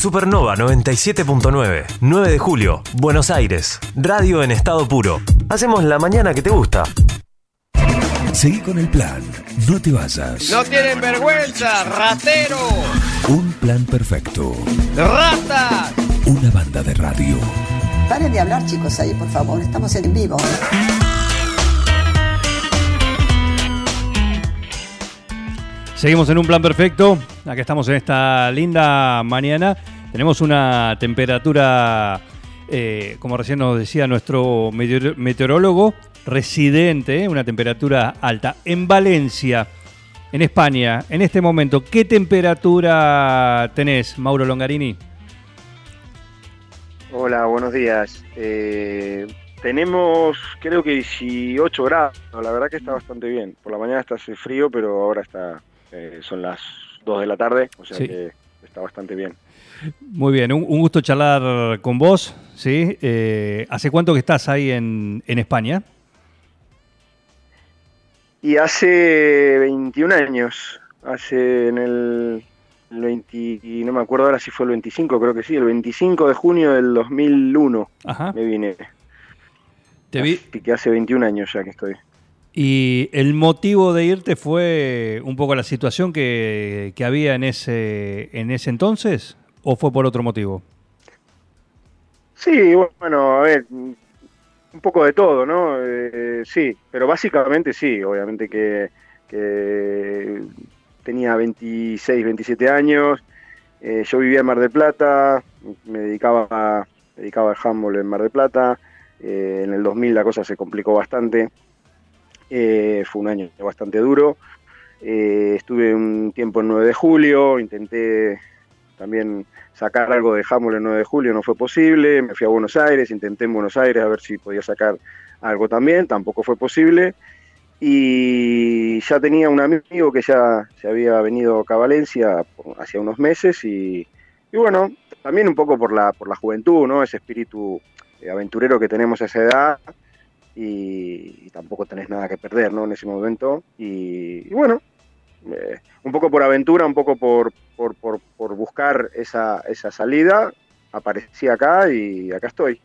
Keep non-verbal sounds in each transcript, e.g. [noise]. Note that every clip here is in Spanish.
Supernova 97.9, 9 de julio, Buenos Aires. Radio en estado puro. Hacemos la mañana que te gusta. Seguí con el plan. No te vayas. No tienen vergüenza, ratero. Un plan perfecto. Rata. Una banda de radio. Paren de hablar, chicos, ahí, por favor. Estamos en vivo. Seguimos en un plan perfecto. Acá estamos en esta linda mañana. Tenemos una temperatura, eh, como recién nos decía nuestro meteor- meteorólogo, residente, una temperatura alta. En Valencia, en España, en este momento, ¿qué temperatura tenés, Mauro Longarini? Hola, buenos días. Eh, tenemos, creo que 18 grados. La verdad que está bastante bien. Por la mañana está hace frío, pero ahora está, eh, son las 2 de la tarde, o sea Sí. que está bastante bien. Muy bien, un, un gusto charlar con vos. ¿sí? Eh, ¿Hace cuánto que estás ahí en, en España? Y hace 21 años, hace en el 20, y no me acuerdo ahora si fue el 25, creo que sí, el 25 de junio del 2001 Ajá. me vine. Te vi, Así que hace 21 años ya que estoy. ¿Y el motivo de irte fue un poco la situación que, que había en ese, en ese entonces? ¿O fue por otro motivo? Sí, bueno, a ver, un poco de todo, ¿no? Eh, sí, pero básicamente sí, obviamente que, que tenía 26, 27 años, eh, yo vivía en Mar del Plata, me dedicaba, a- dedicaba al handball en Mar del Plata, eh, en el 2000 la cosa se complicó bastante, eh, fue un año bastante duro, eh, estuve un tiempo en 9 de julio, intenté también sacar algo de handball el 9 de julio, no fue posible, me fui a Buenos Aires, intenté en Buenos Aires a ver si podía sacar algo también, tampoco fue posible, y ya tenía un amigo que ya se había venido acá a Valencia hacía unos meses, y, y bueno, también un poco por la, por la juventud, ¿no? ese espíritu eh, aventurero que tenemos a esa edad, y, tampoco tenés nada que perder ¿no? en ese momento, y, bueno, eh, un poco por aventura, un poco por, por, por, buscar esa, esa salida, aparecí acá y acá estoy,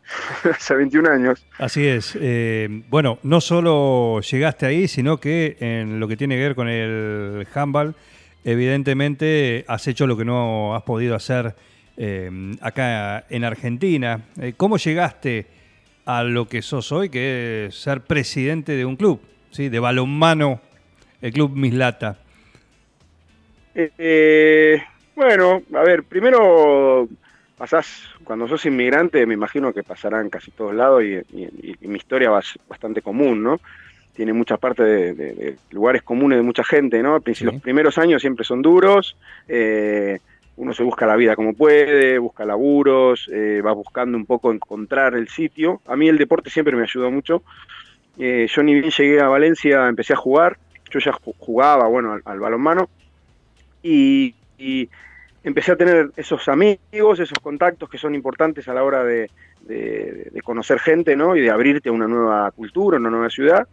[laughs] hace 21 años. Así es. eh, bueno, no solo llegaste ahí, sino que en lo que tiene que ver con el handball, evidentemente has hecho lo que no has podido hacer eh, acá en Argentina. ¿Cómo llegaste a lo que sos hoy, que es ser presidente de un club, ¿sí? de balonmano, el Club Mislata? Eh, eh, bueno, a ver, primero pasás, cuando sos inmigrante, me imagino que pasará en casi todos lados y, y- y mi historia va bastante común, ¿no? Tiene muchas partes de, de- de lugares comunes de mucha gente, ¿no? Sí. Los primeros años siempre son duros, eh, uno se busca la vida como puede, busca laburos, eh, va buscando un poco encontrar el sitio. A mí el deporte siempre me ayudó mucho. Eh, yo ni bien llegué a Valencia, empecé a jugar, yo ya ju- jugaba, bueno, al, al balonmano, y, empecé a tener esos amigos, esos contactos que son importantes a la hora de, de- de conocer gente, ¿no? Y de abrirte a una nueva cultura, una nueva ciudad.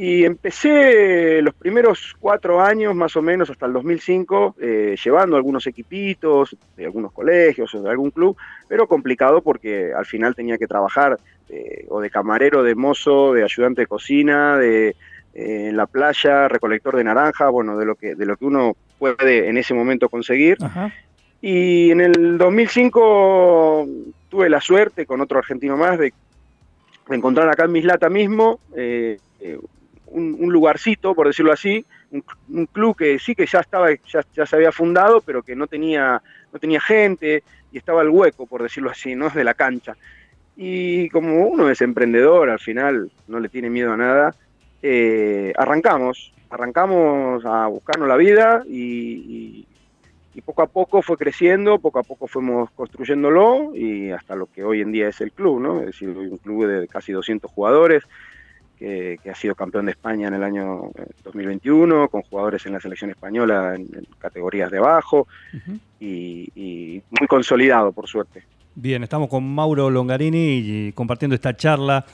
Y empecé los primeros cuatro años, más o menos, hasta el 2005, eh, llevando algunos equipitos de algunos colegios o de algún club, pero complicado porque al final tenía que trabajar eh, o de camarero, de mozo, de ayudante de cocina, de eh, en la playa, recolector de naranja, bueno, de lo que de lo que uno puede en ese momento conseguir. Ajá. Y en el 2005 tuve la suerte con otro argentino más de, de encontrar acá en Mislata mismo un, lugarcito, por decirlo así, un, club que sí que ya estaba, ya, ya se había fundado, pero que no tenía, no tenía gente y estaba el hueco, por decirlo así, no es de la cancha. Y como uno es emprendedor, al final no le tiene miedo a nada, eh, arrancamos, arrancamos a buscarnos la vida y, poco a poco fue creciendo, poco a poco fuimos construyéndolo y hasta lo que hoy en día es el club, ¿no? Es decir, un club de casi 200 jugadores que, que ha sido campeón de España en el año eh, 2021, con jugadores en la selección española en, en categorías de abajo y, y muy consolidado, por suerte. Bien, estamos con Mauro Longarini y compartiendo esta charla.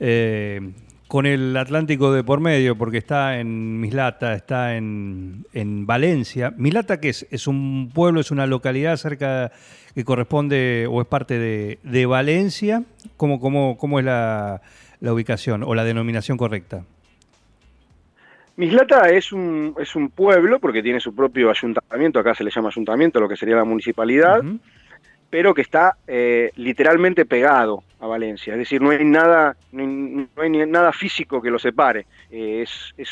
Eh, con el Atlántico de por medio, porque está en Mislata, está en, en Valencia. Mislata, que es? ¿Es un pueblo, es una localidad cerca que corresponde o es parte de, de Valencia? ¿Cómo, cómo, cómo es la, la ubicación o la denominación correcta? Mislata es un, es un pueblo, porque tiene su propio ayuntamiento, acá se le llama ayuntamiento, lo que sería la municipalidad, pero que está eh, literalmente pegado a Valencia. Es decir, no hay nada, no hay, no hay nada físico que lo separe. Eh, es es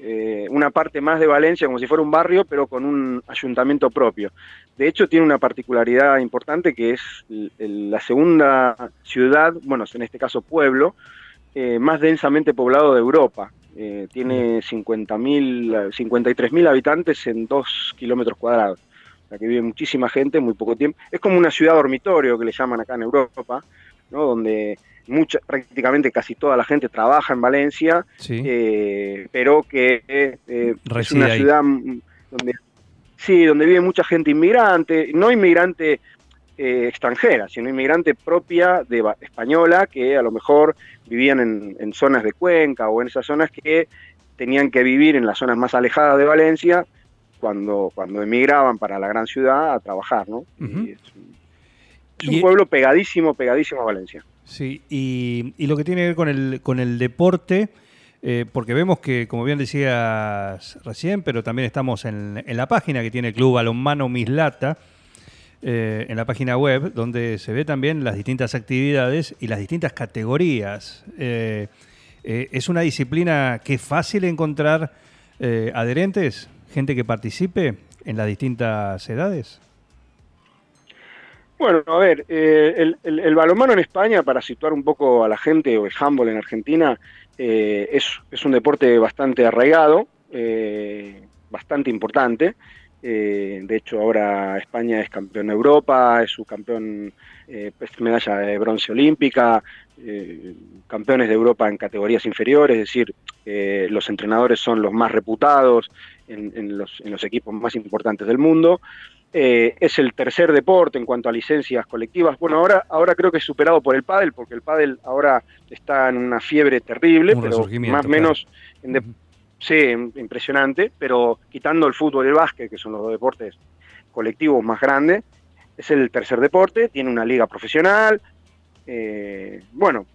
eh, una parte más de Valencia, como si fuera un barrio, pero con un ayuntamiento propio. De hecho, tiene una particularidad importante que es la segunda ciudad, bueno, en este caso pueblo, eh, más densamente poblado de Europa. Eh, tiene 50.000, 53.000 habitantes en 2 kilómetros cuadrados. O sea que vive muchísima gente en muy poco tiempo. Es como una ciudad dormitorio que le llaman acá en Europa, ¿no? donde mucha, prácticamente casi toda la gente trabaja en Valencia, Sí. eh, pero que eh, es una ahí. ciudad donde sí, donde vive mucha gente inmigrante, no inmigrante eh, extranjera, sino inmigrante propia de española que a lo mejor vivían en, en zonas de Cuenca o en esas zonas que tenían que vivir en las zonas más alejadas de Valencia cuando, cuando emigraban para la gran ciudad a trabajar, ¿no? Y es un, es un Y- pueblo pegadísimo, pegadísimo a Valencia. Sí, y, y lo que tiene que ver con el, con el deporte, eh, porque vemos que, como bien decías recién, pero también estamos en, en la página que tiene el Club Balonmano Mislata, eh, en la página web, donde se ve también las distintas actividades y las distintas categorías. Eh, eh, ¿Es una disciplina que es fácil encontrar adherentes, gente que participe en las distintas edades? Bueno, a ver, eh, el, el, balonmano en España, para situar un poco a la gente, o el handball en Argentina, eh, es, un deporte bastante arraigado, eh, bastante importante. Eh, de hecho, ahora España es campeón de Europa, es su campeón, medalla de bronce olímpica, campeones de Europa en categorías inferiores, es decir, los entrenadores son los más reputados en, en, los, en los equipos más importantes del mundo. Eh, es el tercer deporte en cuanto a licencias colectivas. Bueno, ahora, ahora creo que es superado por el pádel, porque el pádel ahora está en una fiebre terrible, Un pero más o menos en de- sí, impresionante, pero quitando el fútbol y el básquet, que son los dos deportes colectivos más grandes, es el tercer deporte, tiene una liga profesional. eh, bueno,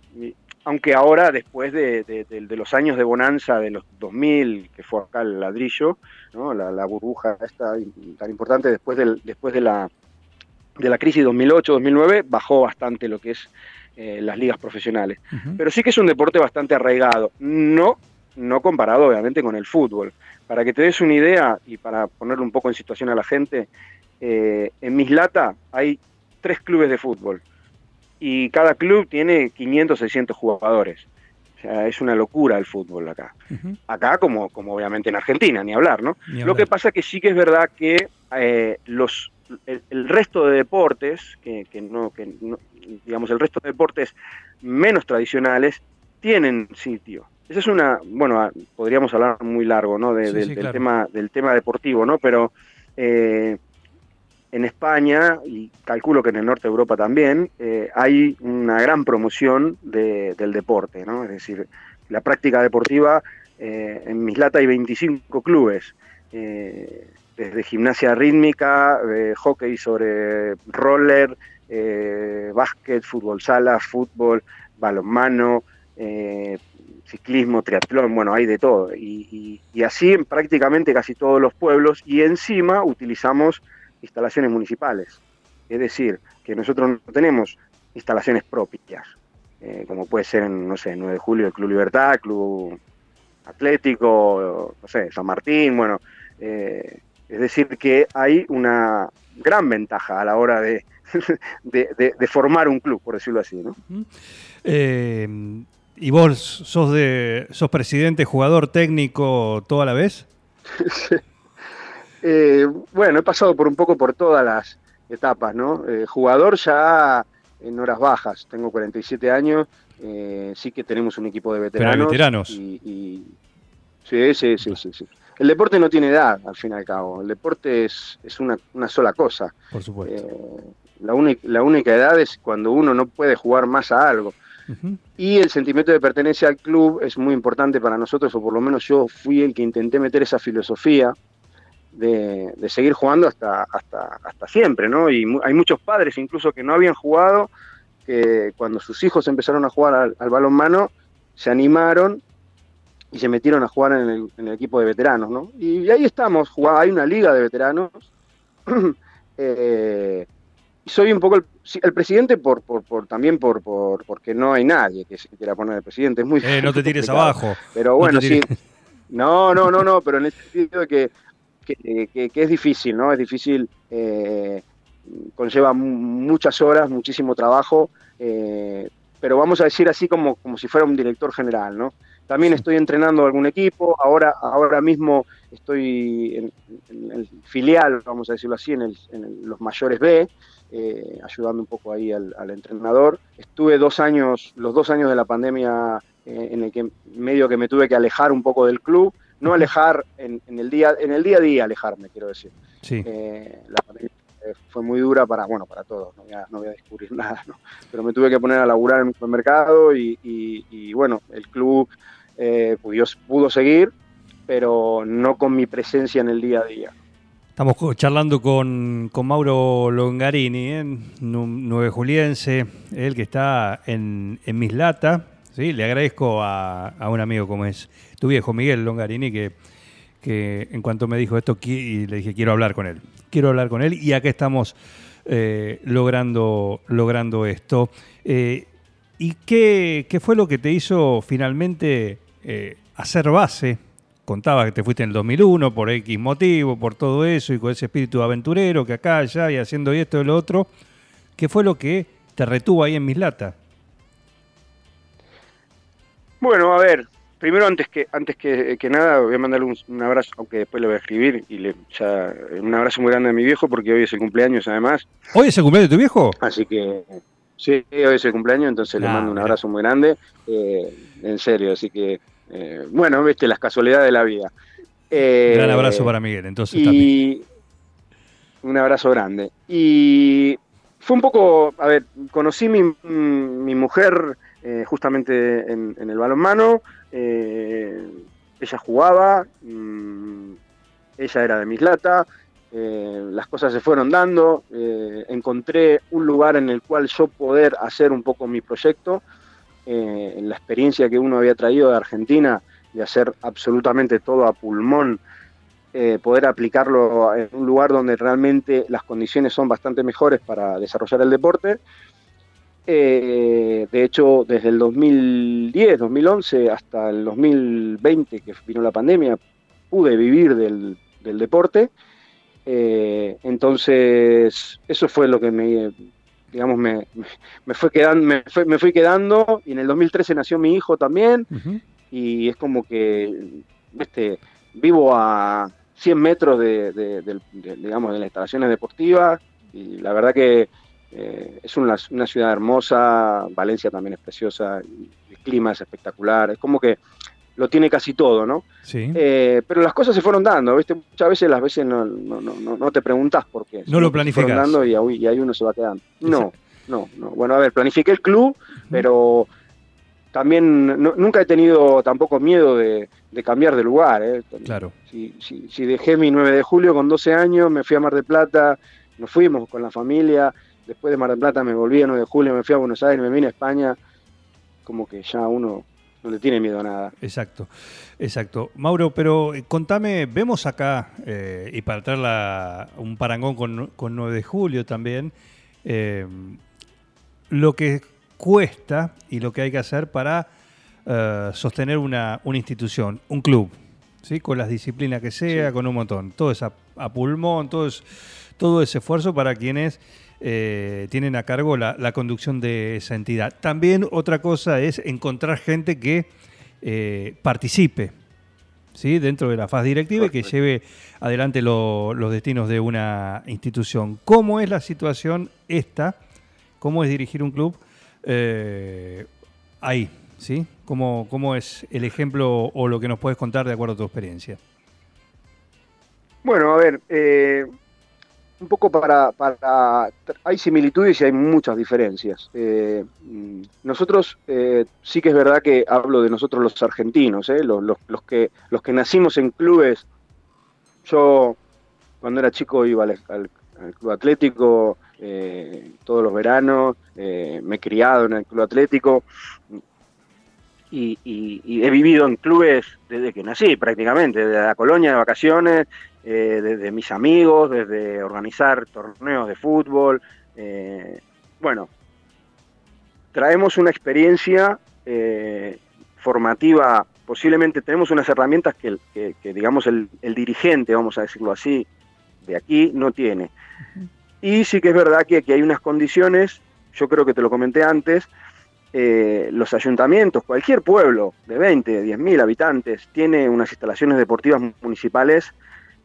aunque ahora, después de, de- de- de los años de bonanza de los 2000, que fue acá el ladrillo, ¿no? la, la burbuja esta tan importante, después, del, después de, la, de la crisis 2008-2009, bajó bastante lo que es eh, las ligas profesionales. Ujú. Pero sí que es un deporte bastante arraigado, no, no comparado obviamente con el fútbol. Para que te des una idea y para ponerle un poco en situación a la gente, eh, en Mislata hay tres clubes de fútbol y cada club tiene 500, 600 jugadores. O sea, es una locura el fútbol acá. Acá como, como obviamente en Argentina, ni hablar, ¿no? Ni Lo que pasa que sí que es verdad que eh, los el, el resto de deportes, que, que no, que no- digamos, el resto de deportes menos tradicionales, tienen sitio. Esa es una, bueno, ah, podríamos hablar muy largo, ¿no? De- Sí, del, sí, del tema, del tema deportivo, ¿no? Pero eh, en España, y calculo que en el norte de Europa también, eh, hay una gran promoción de- del deporte, ¿no? Es decir, la práctica deportiva, eh, en Mislata hay 25 clubes, eh, desde gimnasia rítmica, hockey sobre roller, básquet, fútbol sala, fútbol, balonmano, ciclismo, triatlón, bueno, hay de todo. Y, y- y así en prácticamente casi todos los pueblos y encima utilizamos instalaciones municipales. Es decir, que nosotros no tenemos instalaciones propias, eh, como puede ser en, no sé, 9 de julio el Club Libertad, Club Atlético, no sé, San Martín, bueno, eh, es decir, que hay una gran ventaja a la hora de, [laughs] de, de- de formar un club, por decirlo así, ¿no? Eh, ¿Y vos sos de sos presidente, jugador, técnico, toda la vez? [laughs] Eh, bueno, he pasado por un poco por todas las etapas, ¿no? Eh, jugador ya en horas bajas, tengo 47 años, eh, sí que tenemos un equipo de Pero hay veteranos. veteranos. Y, y- sí, sí, sí, sí, sí. El deporte no tiene edad, al fin y al cabo. El deporte es, es una, una sola cosa. Por supuesto. La, única, la única edad es cuando uno no puede jugar más a algo. Y el sentimiento de pertenencia al club es muy importante para nosotros, o por lo menos yo fui el que intenté meter esa filosofía de, de seguir jugando hasta, hasta, hasta siempre, ¿no? Y mu- hay muchos padres incluso que no habían jugado, que cuando sus hijos empezaron a jugar al, al balonmano, se animaron y se metieron a jugar en el, en el equipo de veteranos, ¿no? Y, ahí estamos, jugá- hay una liga de veteranos. [clears throat] eh, soy un poco el, el presidente por, por, por también por, por porque no hay nadie que se quiera poner el presidente. Es muy Eh, no te tires complicado. abajo. Pero No bueno, sí. No, no, no, no, pero en el sentido de que, que, que- que es difícil, ¿no? Es difícil, eh, conlleva mu- muchas horas, muchísimo trabajo, eh, pero vamos a decir así como, como si fuera un director general, ¿no? También estoy entrenando algún equipo, ahora, ahora mismo estoy en, en el filial, vamos a decirlo así, en, el- en el- los mayores B, eh, ayudando un poco ahí al, al entrenador. Estuve dos años, los dos años de la pandemia eh, en el que medio que me tuve que alejar un poco del club, no alejar en, en el día, en el día a día alejarme, quiero decir. Sí. Eh, la pandemia eh, fue muy dura para, bueno, para todos, no voy a, no voy a descubrir [laughs] nada, ¿no? pero me tuve que poner a laburar en un supermercado y, y- y, bueno, el club eh, pudo, pudo seguir, pero no con mi presencia en el día a día. Estamos charlando con, con Mauro Longarini, ¿eh? Nu- nueve juliense, él que está en, en Mislata. ¿sí? Le agradezco a, a un amigo como es tu viejo Miguel Longarini, que, que en cuanto me dijo esto, y le dije, quiero hablar con él. Quiero hablar con él y acá estamos eh, logrando, logrando esto. Eh, ¿Y qué, qué fue lo que te hizo finalmente eh, hacer base? Contaba que te fuiste en el 2001 por X motivo, por todo eso y con ese espíritu aventurero que acá, allá y haciendo esto y lo otro. ¿Qué fue lo que te retuvo ahí en Mislata? Bueno, a ver, primero antes que antes que, que nada voy a mandarle un, un abrazo, aunque después le voy a escribir, y le, ya, un abrazo muy grande a mi viejo porque hoy es el cumpleaños además, ¿Hoy es el cumpleaños de tu viejo? así que sí, hoy es el cumpleaños, entonces le Ah, mando un abrazo muy grande, eh, en serio, así que, eh, bueno, viste, las casualidades de la vida. Eh, Gran abrazo para Miguel, entonces también. y un abrazo grande. Y fue un poco, a ver, conocí mi, mi mujer eh, justamente en, en el balonmano, eh, ella jugaba, mm, ella era de Mislata, eh, las cosas se fueron dando, eh, encontré un lugar en el cual yo poder hacer un poco mi proyecto, eh, en la experiencia que uno había traído de Argentina, de hacer absolutamente todo a pulmón, poder aplicarlo en un lugar donde realmente las condiciones son bastante mejores para desarrollar el deporte. Eh, de hecho, desde el 2010, 2011 hasta el 2020, que vino la pandemia, pude vivir del, del deporte. Eh, entonces, eso fue lo que me, digamos, me, me fue quedando, me, fue- me fui quedando. Y en el 2013 nació mi hijo también y es como que este, vivo a 100 metros de, de, digamos, de las instalaciones deportivas y la verdad que eh, es una, una ciudad hermosa, Valencia también es preciosa, el clima es espectacular, es como que lo tiene casi todo, ¿no? Sí. Eh, pero las cosas se fueron dando, ¿viste? Muchas veces las veces no, no, no, no- te preguntas por qué. No lo que se fueron dando y, ahí- y ahí uno se va quedando. No, no, no. Bueno, a ver, planifiqué el club, pero también no- nunca he tenido tampoco miedo de, de cambiar de lugar. ¿eh? Claro. Si, si, si dejé mi 9 de julio con 12 años, me fui a Mar del Plata, nos fuimos con la familia, después de Mar del Plata me volví a 9 de julio, me fui a Buenos Aires, me vine a España, como que ya uno no le tiene miedo a nada. Exacto, exacto. Mauro, pero eh, contame, vemos acá, eh, y para traer la- un parangón con, con 9 de julio también, eh, lo que cuesta y lo que hay que hacer para eh, sostener una, una institución, un club, ¿sí? con las disciplinas que sea, con un montón. Todo es a, a pulmón, todo, es, todo ese esfuerzo para quienes eh, tienen a cargo la, la conducción de esa entidad. También otra cosa es encontrar gente que eh, participe ¿sí? dentro de la faz directiva y que lleve adelante lo- los destinos de una institución. ¿Cómo es la situación esta? ¿Cómo es dirigir un club eh, ahí? ¿sí? ¿Cómo, ¿Cómo es el ejemplo o lo que nos puedes contar de acuerdo a tu experiencia? Bueno, a ver, eh, un poco para, para, Hay similitudes y hay muchas diferencias. Eh, nosotros, eh, sí que es verdad que hablo de nosotros los argentinos, eh, los, los, que, los que nacimos en clubes. Yo, cuando era chico, iba al, club atlético todos los veranos, me he criado en el club atlético. Y, y, he vivido en clubes desde que nací prácticamente, desde la colonia de vacaciones, eh, desde mis amigos, desde organizar torneos de fútbol. Eh, bueno, traemos una experiencia eh, formativa, posiblemente tenemos unas herramientas que, digamos, el, dirigente, vamos a decirlo así, de aquí no tiene. Y sí que es verdad que aquí hay unas condiciones, yo creo que te lo comenté antes, los ayuntamientos, cualquier pueblo de 20, 10 mil habitantes, tiene unas instalaciones deportivas municipales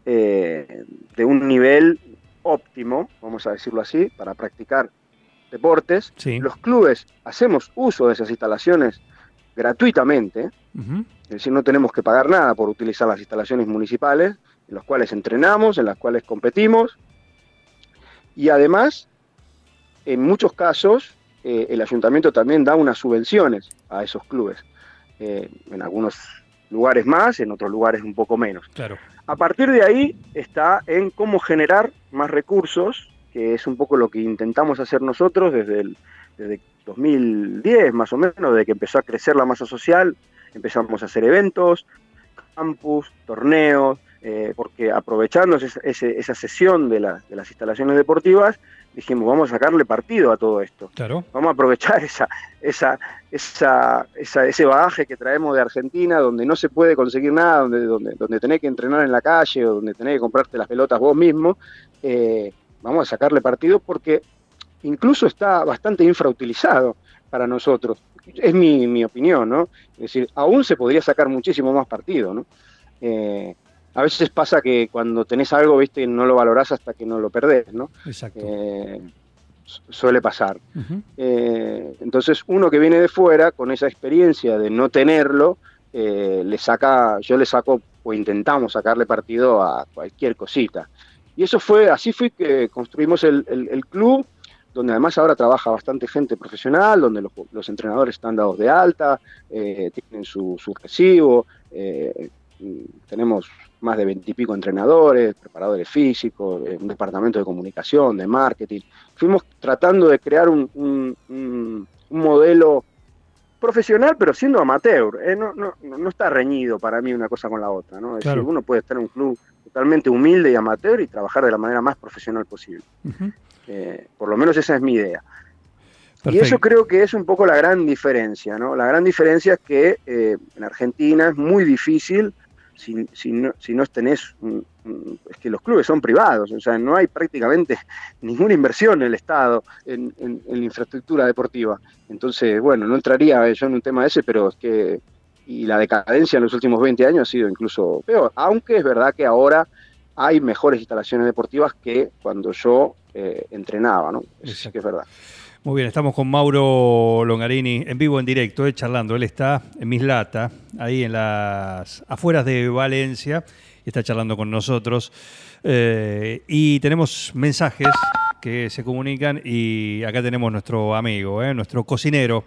eh, de un nivel óptimo, vamos a decirlo así, para practicar deportes. Los clubes hacemos uso de esas instalaciones gratuitamente, es decir, no tenemos que pagar nada por utilizar las instalaciones municipales, en las cuales entrenamos, en las cuales competimos, y además, en muchos casos, eh, el ayuntamiento también da unas subvenciones a esos clubes. Eh, en algunos lugares más, en otros lugares un poco menos. Claro. A partir de ahí está en cómo generar más recursos, que es un poco lo que intentamos hacer nosotros desde el 2010 más o menos, desde que empezó a crecer la masa social, empezamos a hacer eventos, campus, torneos, eh, porque aprovechando esa sesión de, de, las instalaciones deportivas, dijimos, vamos a sacarle partido a todo esto. Claro. Vamos a aprovechar [laughs] esa, esa, esa, ese bagaje que traemos de Argentina, donde no se puede conseguir nada, donde, donde, donde tenés que entrenar en la calle o donde tenés que comprarte las pelotas vos mismo. Eh, vamos a sacarle partido porque incluso está bastante infrautilizado para nosotros. Es mi, mi opinión, ¿no? Es decir, aún se podría sacar muchísimo más partido, ¿no? Eh, a veces pasa que cuando tenés algo, viste, no lo valorás hasta que no lo perdés, ¿no? Exacto. Eh, suele pasar. Eh, entonces, uno que viene de fuera, con esa experiencia de no tenerlo, eh, le saca, yo le saco o intentamos sacarle partido a cualquier cosita. Y eso fue, así fue que construimos el, club, donde además ahora trabaja bastante gente profesional, donde los, entrenadores están dados de alta, tienen su, su recibo, tenemos más de veintipico entrenadores, preparadores físicos, eh, un departamento de comunicación, de marketing. Fuimos tratando de crear un, un, modelo profesional, pero siendo amateur. ¿eh? No, no, no, está reñido para mí una cosa con la otra. ¿no? Es decir, uno puede estar en un club totalmente humilde y amateur y trabajar de la manera más profesional posible. Eh, por lo menos esa es mi idea. Y eso creo que es un poco la gran diferencia, ¿no? La gran diferencia es que en Argentina es muy difícil si, si, no, si no tenés, es que los clubes son privados, o sea, no hay prácticamente [laughs] ninguna inversión en el Estado en, en, infraestructura deportiva. Entonces, bueno, no entraría yo en un tema ese, pero es que, y la decadencia en los últimos 20 años ha sido incluso peor, aunque es verdad que ahora hay mejores instalaciones deportivas que cuando yo eh, entrenaba, ¿no? Eso que es verdad. Muy bien, estamos con Mauro Longarini en vivo, en directo, eh, charlando. Él está en Mislata, ahí en las afueras de Valencia, y está charlando con nosotros. Eh, y tenemos mensajes que se comunican y acá tenemos nuestro amigo, eh, nuestro cocinero,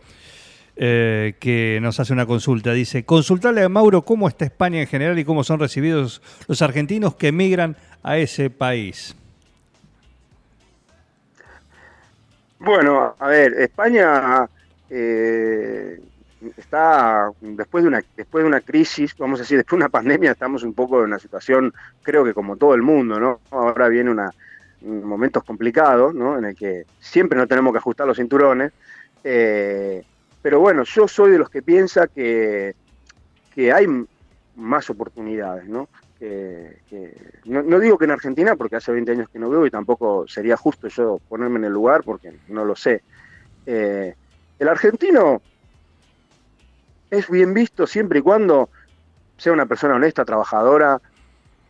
que nos hace una consulta. Dice, consultarle a Mauro cómo está España en general y cómo son recibidos los argentinos que emigran a ese país. Bueno, a ver, España eh, está después de una después de una crisis, vamos a decir, [laughs] después de una pandemia, estamos un poco en una situación, creo que como todo el mundo, ¿no? Ahora viene una momentos complicados, ¿no? En el que siempre no tenemos que ajustar los cinturones. Eh, pero bueno, yo soy de los que piensa que, que hay más oportunidades, ¿no? No, digo que en Argentina, porque hace 20 años que no veo y tampoco sería justo yo ponerme en el lugar porque no lo sé. Eh, el argentino es bien visto siempre y cuando sea una persona honesta, trabajadora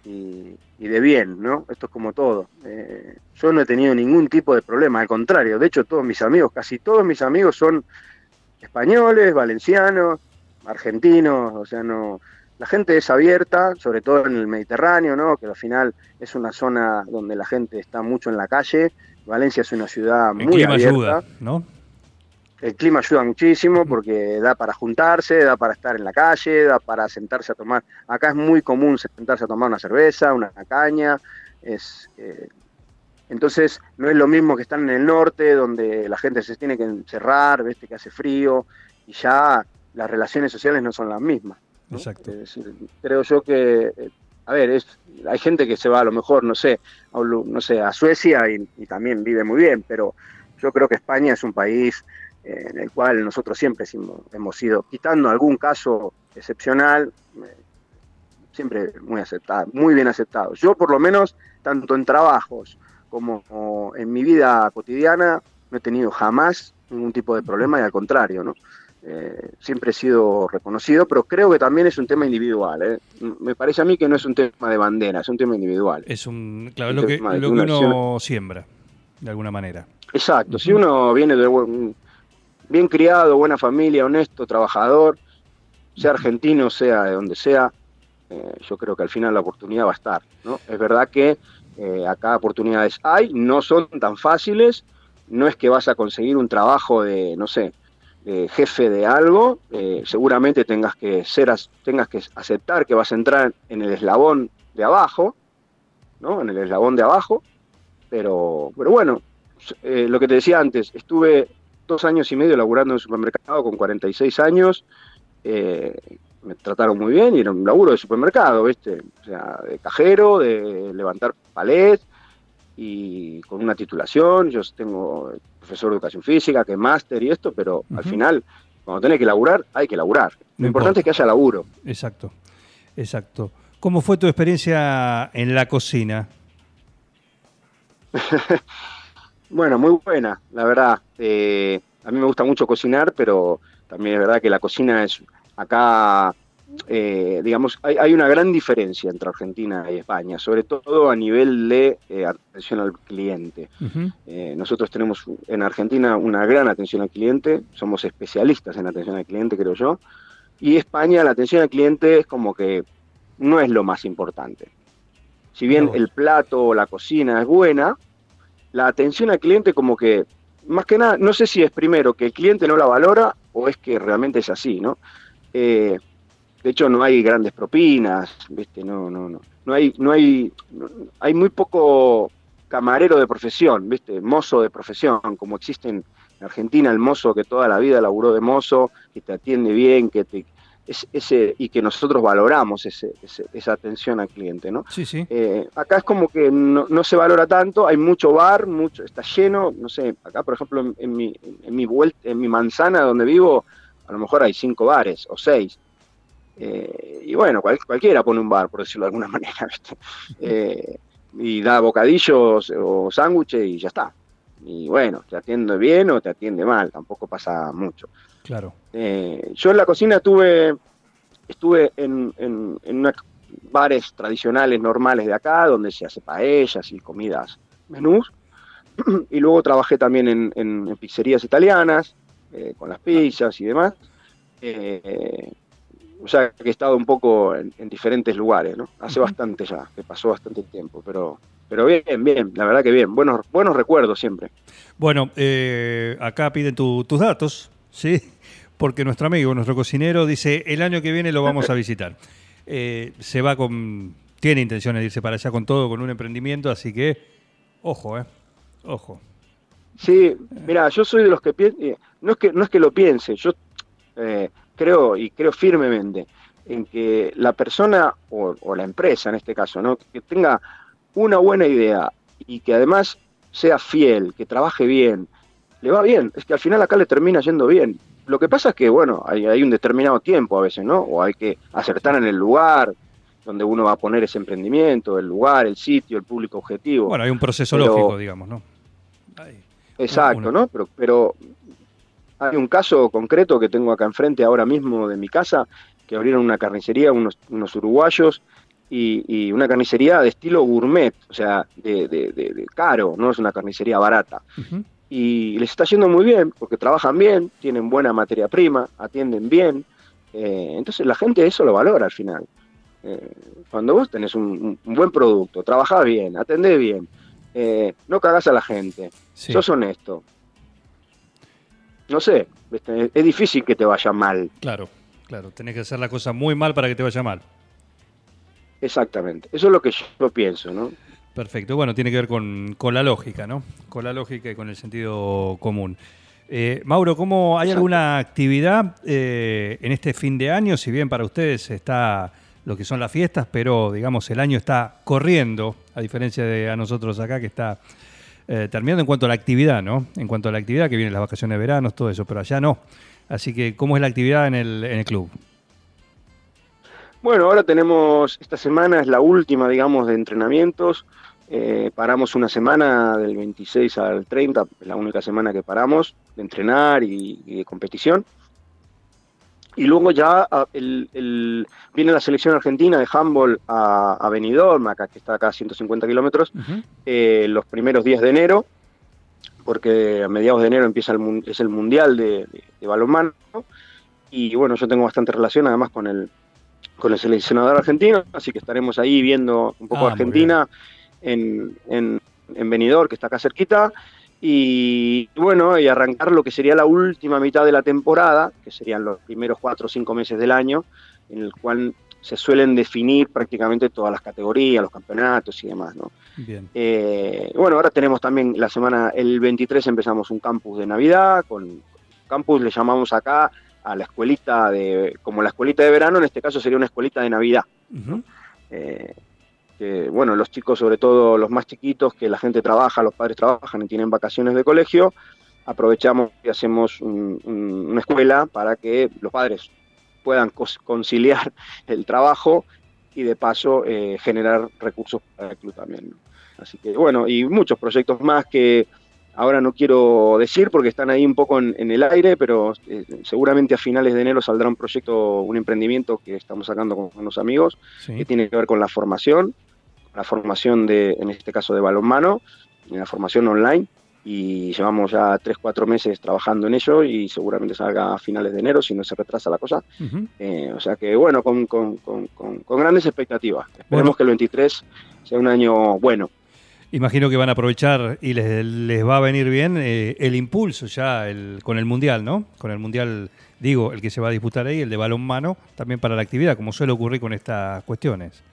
y, de bien, ¿no? Esto es como todo. Eh, yo no he tenido ningún tipo de problema, al contrario, de hecho todos mis amigos, casi todos mis amigos son españoles, valencianos, argentinos, o sea, no, la gente es abierta, sobre todo en el Mediterráneo, ¿no? que al final es una zona donde la gente está mucho en la calle. Valencia es una ciudad El muy clima abierta. ayuda, ¿no? El clima ayuda muchísimo porque da para juntarse, da para estar en la calle, da para sentarse a tomar. Acá es muy común sentarse a tomar una cerveza, una caña. Es, eh, entonces no es lo mismo que estar en el norte, donde la gente se tiene que encerrar, viste que hace frío y ya las relaciones sociales no son las mismas. ¿No? Exacto. Es decir, creo yo que, eh, a ver, es, hay gente que se va a lo mejor, no sé, a, un no sé, a Suecia y, y también vive muy bien, pero yo creo que España es un país eh, en el cual nosotros siempre hemos, hemos ido, quitando algún caso excepcional, eh, siempre muy aceptado, muy bien aceptado. Yo por lo menos, tanto en trabajos como en mi vida cotidiana, no he tenido jamás ningún tipo de problema y al contrario, ¿no? Eh, siempre he sido reconocido, pero creo que también es un tema individual. ¿eh? Me parece a mí que no es un tema de bandera, es un tema individual. Es un, claro, lo que, lo que uno siembra, de alguna manera. Exacto, si uno viene de buen- bien criado, buena familia, honesto, trabajador, sea argentino, sea de donde sea, eh, yo creo que al final la oportunidad va a estar. ¿no? Es verdad que eh, acá oportunidades hay, no son tan fáciles, no es que vas a conseguir un trabajo de, no sé, de jefe de algo, eh, seguramente tengas que ser, as- tengas que aceptar que vas a entrar en el eslabón de abajo, ¿no? En el eslabón de abajo, pero, pero bueno, eh, lo que te decía antes, estuve dos años y medio laburando en supermercado con 46 años, eh, me trataron muy bien y era un laburo de supermercado, ¿viste? O sea, de cajero, de levantar palets y con una titulación, yo tengo profesor de educación física, que es máster y esto, pero al final, cuando tenés que laburar, hay que laburar. Lo No importante es que haya laburo. Exacto, exacto. ¿Cómo fue tu experiencia en la cocina? [laughs] Bueno, muy buena, la verdad. Eh, a mí me gusta mucho cocinar, pero también es verdad que la cocina es acá, eh, digamos, hay, hay una gran diferencia entre Argentina y España, sobre todo a nivel de eh, atención al cliente. Eh, nosotros tenemos en Argentina una gran atención al cliente, somos especialistas en atención al cliente, creo yo, y España la atención al cliente es como que no es lo más importante. Si bien el plato o la cocina es buena, la atención al cliente como que, más que nada, no sé si es primero que el cliente no la valora o es que realmente es así, ¿no? De hecho no hay grandes propinas, ¿viste? No, no, no. No hay, no hay, no- hay muy poco camarero de profesión, ¿viste? Mozo de profesión, como existe en Argentina el mozo que toda la vida laburó de mozo, que te atiende bien, que te es- ese y que nosotros valoramos ese, ese- esa atención al cliente, ¿no? Sí, sí. Eh, acá es como que no, no se valora tanto, hay mucho bar, mucho, está lleno, no sé, acá por ejemplo en, en mi, en, mi vuelta, en mi manzana donde vivo, a lo mejor hay cinco bares o seis. Eh, y bueno, cual- cualquiera pone un bar, por decirlo de alguna [laughs] manera, ¿viste? Eh, y da bocadillos o sándwiches y ya está. Y bueno, te atiende bien o te atiende mal, tampoco pasa mucho. Claro. Eh, yo en la cocina tuve, estuve en, en, en unos bares tradicionales normales de acá, donde se hace paellas y comidas menús. [clears throat] Y luego trabajé también en, en- en pizzerías italianas, eh, con las pizzas y demás. Eh, o sea que he estado un poco en, en diferentes lugares, ¿no? Hace bastante ya, que pasó bastante tiempo, pero, pero bien, bien, la verdad que bien, buenos, buenos recuerdos siempre. Bueno, eh, acá piden tu- tus datos, ¿sí? Porque nuestro amigo, nuestro cocinero, dice, el año que viene lo vamos a visitar. [laughs] Eh, se va con... Tiene intenciones de irse para allá con todo, con un emprendimiento, así que, ojo, ¿eh? Ojo. Sí, mira, yo soy de los que piensan, no es que no es que lo piense, yo eh, creo y creo firmemente en que la persona o, o la empresa en este caso, ¿no? que tenga una buena idea y que además sea fiel, que trabaje bien, le va bien, es que al final acá le termina yendo bien. Lo que pasa es que, bueno, hay, hay un determinado tiempo a veces, ¿no? O hay que acertar en el lugar donde uno va a poner ese emprendimiento, el lugar, el sitio, el público objetivo. Bueno, hay un proceso Pero- lógico, digamos, ¿no? Exacto, uno- ¿no? Pero, pero hay un caso concreto que tengo acá enfrente ahora mismo de mi casa, que abrieron una carnicería, unos, unos uruguayos, y, y una carnicería de estilo gourmet, o sea, de, de- de- de caro, no es una carnicería barata. Y les está yendo muy bien, porque trabajan bien, tienen buena materia prima, atienden bien, Eh, entonces la gente eso lo valora al final. Eh, cuando vos tenés un, un buen producto, trabajás bien, atendés bien, eh, no cagás a la gente, Sí. sos honesto. No sé, es difícil que te vaya mal. Claro, claro. Tenés que hacer la cosa muy mal para que te vaya mal. Exactamente. Eso es lo que yo pienso, ¿no? Perfecto. Bueno, tiene que ver con, con la lógica, ¿no? Con la lógica y con el sentido común. Eh, Mauro, ¿cómo hay Exacto. alguna actividad eh, en este fin de año? Si bien para ustedes está lo que son las fiestas, pero digamos el año está corriendo, a diferencia de a nosotros acá que está eh, terminando en cuanto a la actividad, ¿no? En cuanto a la actividad, que vienen las vacaciones de verano, todo eso, pero allá no. Así que, ¿cómo es la actividad en el, en el club? Bueno, ahora tenemos, esta semana es la última, digamos, de entrenamientos. Eh, paramos una semana del 26 al 30, es la única semana que paramos de entrenar y de competición. Y luego ya el- el- viene la selección argentina de handball a, a Benidorm, acá, que está acá a 150 kilómetros, eh, los primeros días de enero, porque a mediados de enero empieza el, es el Mundial de, de- de balonmano. Y bueno, yo tengo bastante relación además con el, con el seleccionador argentino, así que estaremos ahí viendo un poco Ah, Argentina en, en, en Benidorm, que está acá cerquita. Y bueno, y arrancar lo que sería la última mitad de la temporada, que serían los primeros cuatro o cinco meses del año, en el cual se suelen definir prácticamente todas las categorías, los campeonatos y demás, ¿no? Bien. Eh, bueno, ahora tenemos también la semana, el 23 empezamos un campus de Navidad, con campus le llamamos acá a la escuelita de, como la escuelita de verano, en este caso sería una escuelita de Navidad. Eh, que, bueno, los chicos, sobre todo los más chiquitos, que la gente trabaja, los padres trabajan y tienen vacaciones de colegio, aprovechamos y hacemos un- un- una escuela para que los padres puedan conciliar [laughs] el trabajo y de paso eh, generar recursos para el club también. ¿no? Así que bueno, y muchos proyectos más que ahora no quiero decir porque están ahí un poco en, en el aire, pero eh, seguramente a finales de enero saldrá un proyecto, un emprendimiento que estamos sacando con unos amigos Sí. que tiene que ver con la formación, la formación de, en este caso de balonmano, y la formación online, y llevamos ya tres, cuatro meses trabajando en ello y seguramente salga a finales de enero, si no se retrasa la cosa. Eh, o sea que bueno, con, con- con- con- con grandes expectativas. Esperemos Bueno. que el 23 sea un año bueno. Imagino que van a aprovechar y les, les va a venir bien eh, el impulso ya el, con el Mundial, ¿no? Con el Mundial, digo, el que se va a disputar ahí, el de balonmano, también para la actividad, como suele ocurrir con estas cuestiones.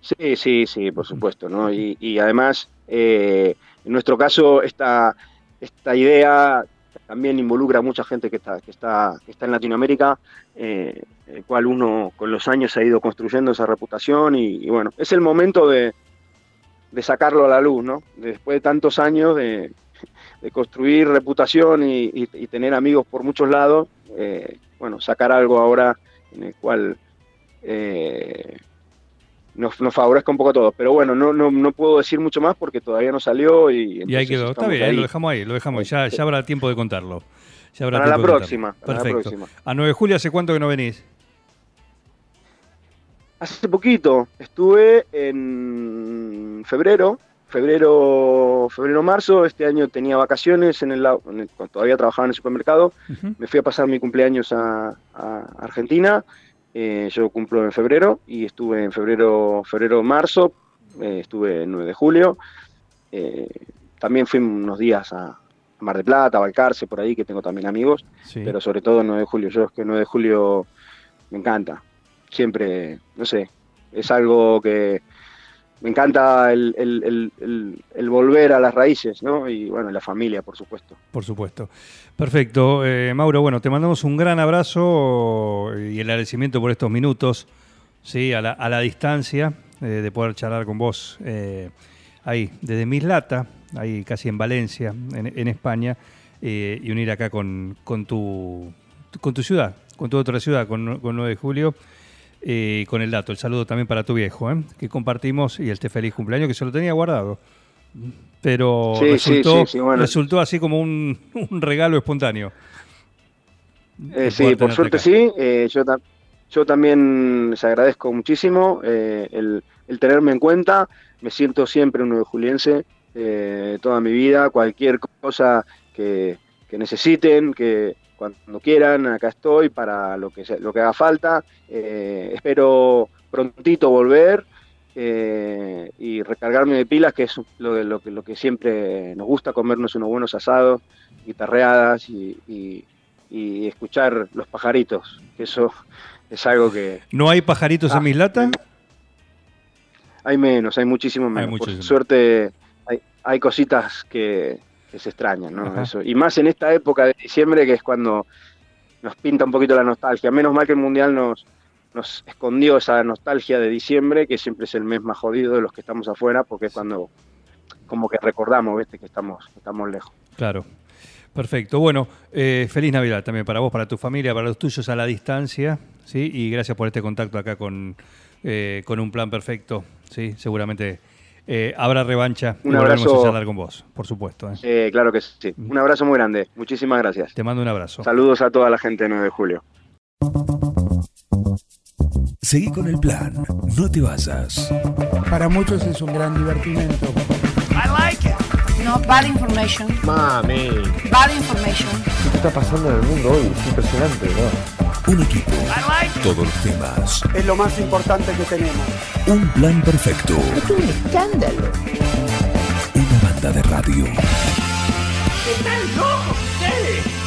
Sí, sí, sí, por supuesto, ¿no? Y, y además, eh, en nuestro caso, esta, esta idea también involucra a mucha gente que está, que está, que está en Latinoamérica, eh, el cual uno con los años ha ido construyendo esa reputación y, y bueno, es el momento de, de sacarlo a la luz, ¿no? Después de tantos años de, de construir reputación y, y- y tener amigos por muchos lados, eh, bueno, sacar algo ahora en el cual eh, nos, nos favorezca un poco a todos. Pero bueno, no, no, no puedo decir mucho más porque todavía no salió y, Y ahí quedó. Está bien, ahí. lo dejamos ahí, lo dejamos. Ya, ya habrá tiempo de contarlo. Ya habrá Para la tiempo de próxima, contarlo. para la Perfecto. próxima. A 9 de julio, ¿hace cuánto que no venís? Hace poquito estuve en febrero, febrero, febrero, marzo. Este año tenía vacaciones en el, en el- cuando todavía trabajaba en el supermercado. Me fui a pasar mi cumpleaños a, a Argentina. Eh, yo cumplo en febrero y estuve en febrero, febrero, marzo. eh, estuve el 9 de julio. Eh, también fui unos días a Mar de Plata, a Balcarce, por ahí, que tengo también amigos. Sí. Pero sobre todo el 9 de julio. Yo es que el 9 de julio me encanta. Siempre, no sé, es algo que me encanta el, volver a las raíces, ¿no? Y bueno, la familia, por supuesto. Por supuesto. Perfecto. Eh, Mauro, bueno, te mandamos un gran abrazo y el agradecimiento por estos minutos, ¿sí? a, la, a la distancia, eh, de poder charlar con vos eh, ahí, desde Mislata, ahí casi en Valencia, en, España, y unir acá con, con, tu, con tu ciudad, con tu otra ciudad, con, con 9 de julio. Eh, con el dato, el saludo también para tu viejo, ¿eh? que compartimos y este feliz cumpleaños que se lo tenía guardado. Pero Sí, resultó, sí, sí, bueno. resultó así como un, un regalo espontáneo. Eh, sí, por suerte acá. sí. Eh, yo, ta- yo también les agradezco muchísimo eh, el, el tenerme en cuenta. Me siento siempre un nuevo juliense toda mi vida. Cualquier cosa que, que necesiten, que cuando quieran, acá estoy para lo que, lo que haga falta. Eh, espero prontito volver eh, y recargarme de pilas, que es lo, lo, lo, que siempre nos gusta, comernos unos buenos asados, guitarreadas y, y, y escuchar los pajaritos, que eso es algo que... ¿No hay pajaritos Ah, en Mislata? Hay menos, hay muchísimo menos. muchísimo. Por suerte hay, hay cositas que, que se extrañan, ¿no? Ajá. Eso. Y más en esta época de diciembre, que es cuando nos pinta un poquito la nostalgia. Menos mal que el Mundial nos, nos escondió esa nostalgia de diciembre, que siempre es el mes más jodido de los que estamos afuera, porque es cuando como que recordamos, ¿viste? Que estamos, que estamos lejos. Claro. Perfecto. Bueno, eh, feliz Navidad también para vos, para tu familia, para los tuyos a la distancia, ¿sí? Y gracias por este contacto acá con, eh, con un plan perfecto, ¿sí? Seguramente eh, habrá revancha y Un abrazo. a charlar con vos, por supuesto. ¿eh? Eh, claro que sí. Un abrazo muy grande. Muchísimas gracias. Te mando un abrazo. Saludos a toda la gente de 9 de julio. Seguí con el plan. No te vayas. Para muchos es un gran divertimento. No, bad information. Mami. Bad information. ¿Qué está pasando en el mundo hoy? Es impresionante, ¿no? Un equipo. Todos los temas. Es lo más importante que tenemos. Un plan perfecto. Es un escándalo. Una banda de radio. ¡Están locos ustedes!